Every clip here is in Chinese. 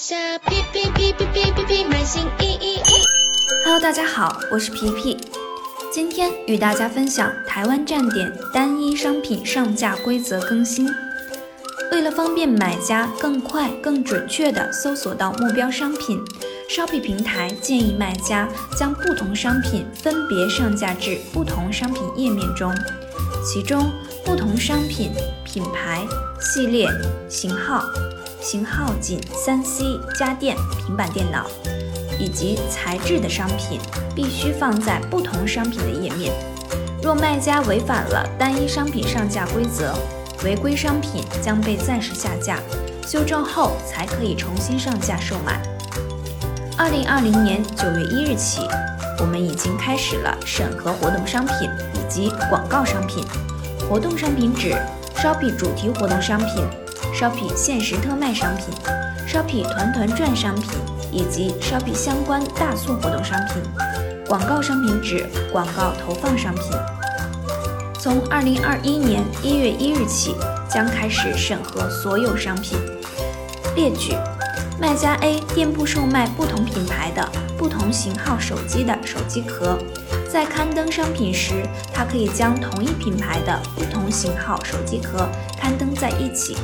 下皮皮皮皮皮皮皮买新衣衣。Hello，大家好，我是皮皮，今天与大家分享台湾站点单一商品上架规则更新。为了方便买家更快、更准确地搜索到目标商品，Shopee 平台建议卖家将不同商品分别上架至不同商品页面中，其中不同商品品牌、系列、型号。型号仅三 C 家电、平板电脑以及材质的商品，必须放在不同商品的页面。若卖家违反了单一商品上架规则，违规商品将被暂时下架，修正后才可以重新上架售卖。二零二零年九月一日起，我们已经开始了审核活动商品以及广告商品。活动商品指 Shopping 主题活动商品。Shopee 限时特卖商品、Shopee 团团转商品以及 Shopee 相关大促活动商品。广告商品指广告投放商品。从二零二一年一月一日起，将开始审核所有商品。列举：卖家 A 店铺售卖不同品牌的不同型号手机的手机壳，在刊登商品时，他可以将同一品牌的不同型号手机壳刊登在一起。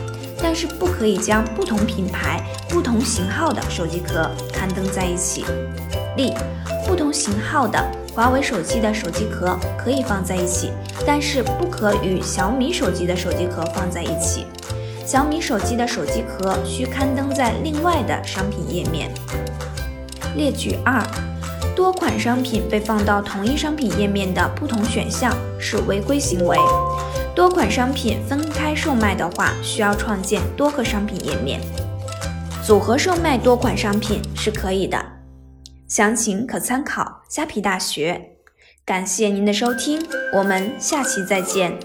但是不可以将不同品牌、不同型号的手机壳刊登在一起。例：不同型号的华为手机的手机壳可以放在一起，但是不可与小米手机的手机壳放在一起。小米手机的手机壳需刊登在另外的商品页面。列举二：多款商品被放到同一商品页面的不同选项是违规行为。多款商品分开售卖的话，需要创建多个商品页面。组合售卖多款商品是可以的，详情可参考虾皮大学。感谢您的收听，我们下期再见。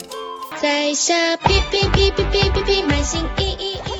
在下皮皮皮皮皮皮皮买新衣衣衣。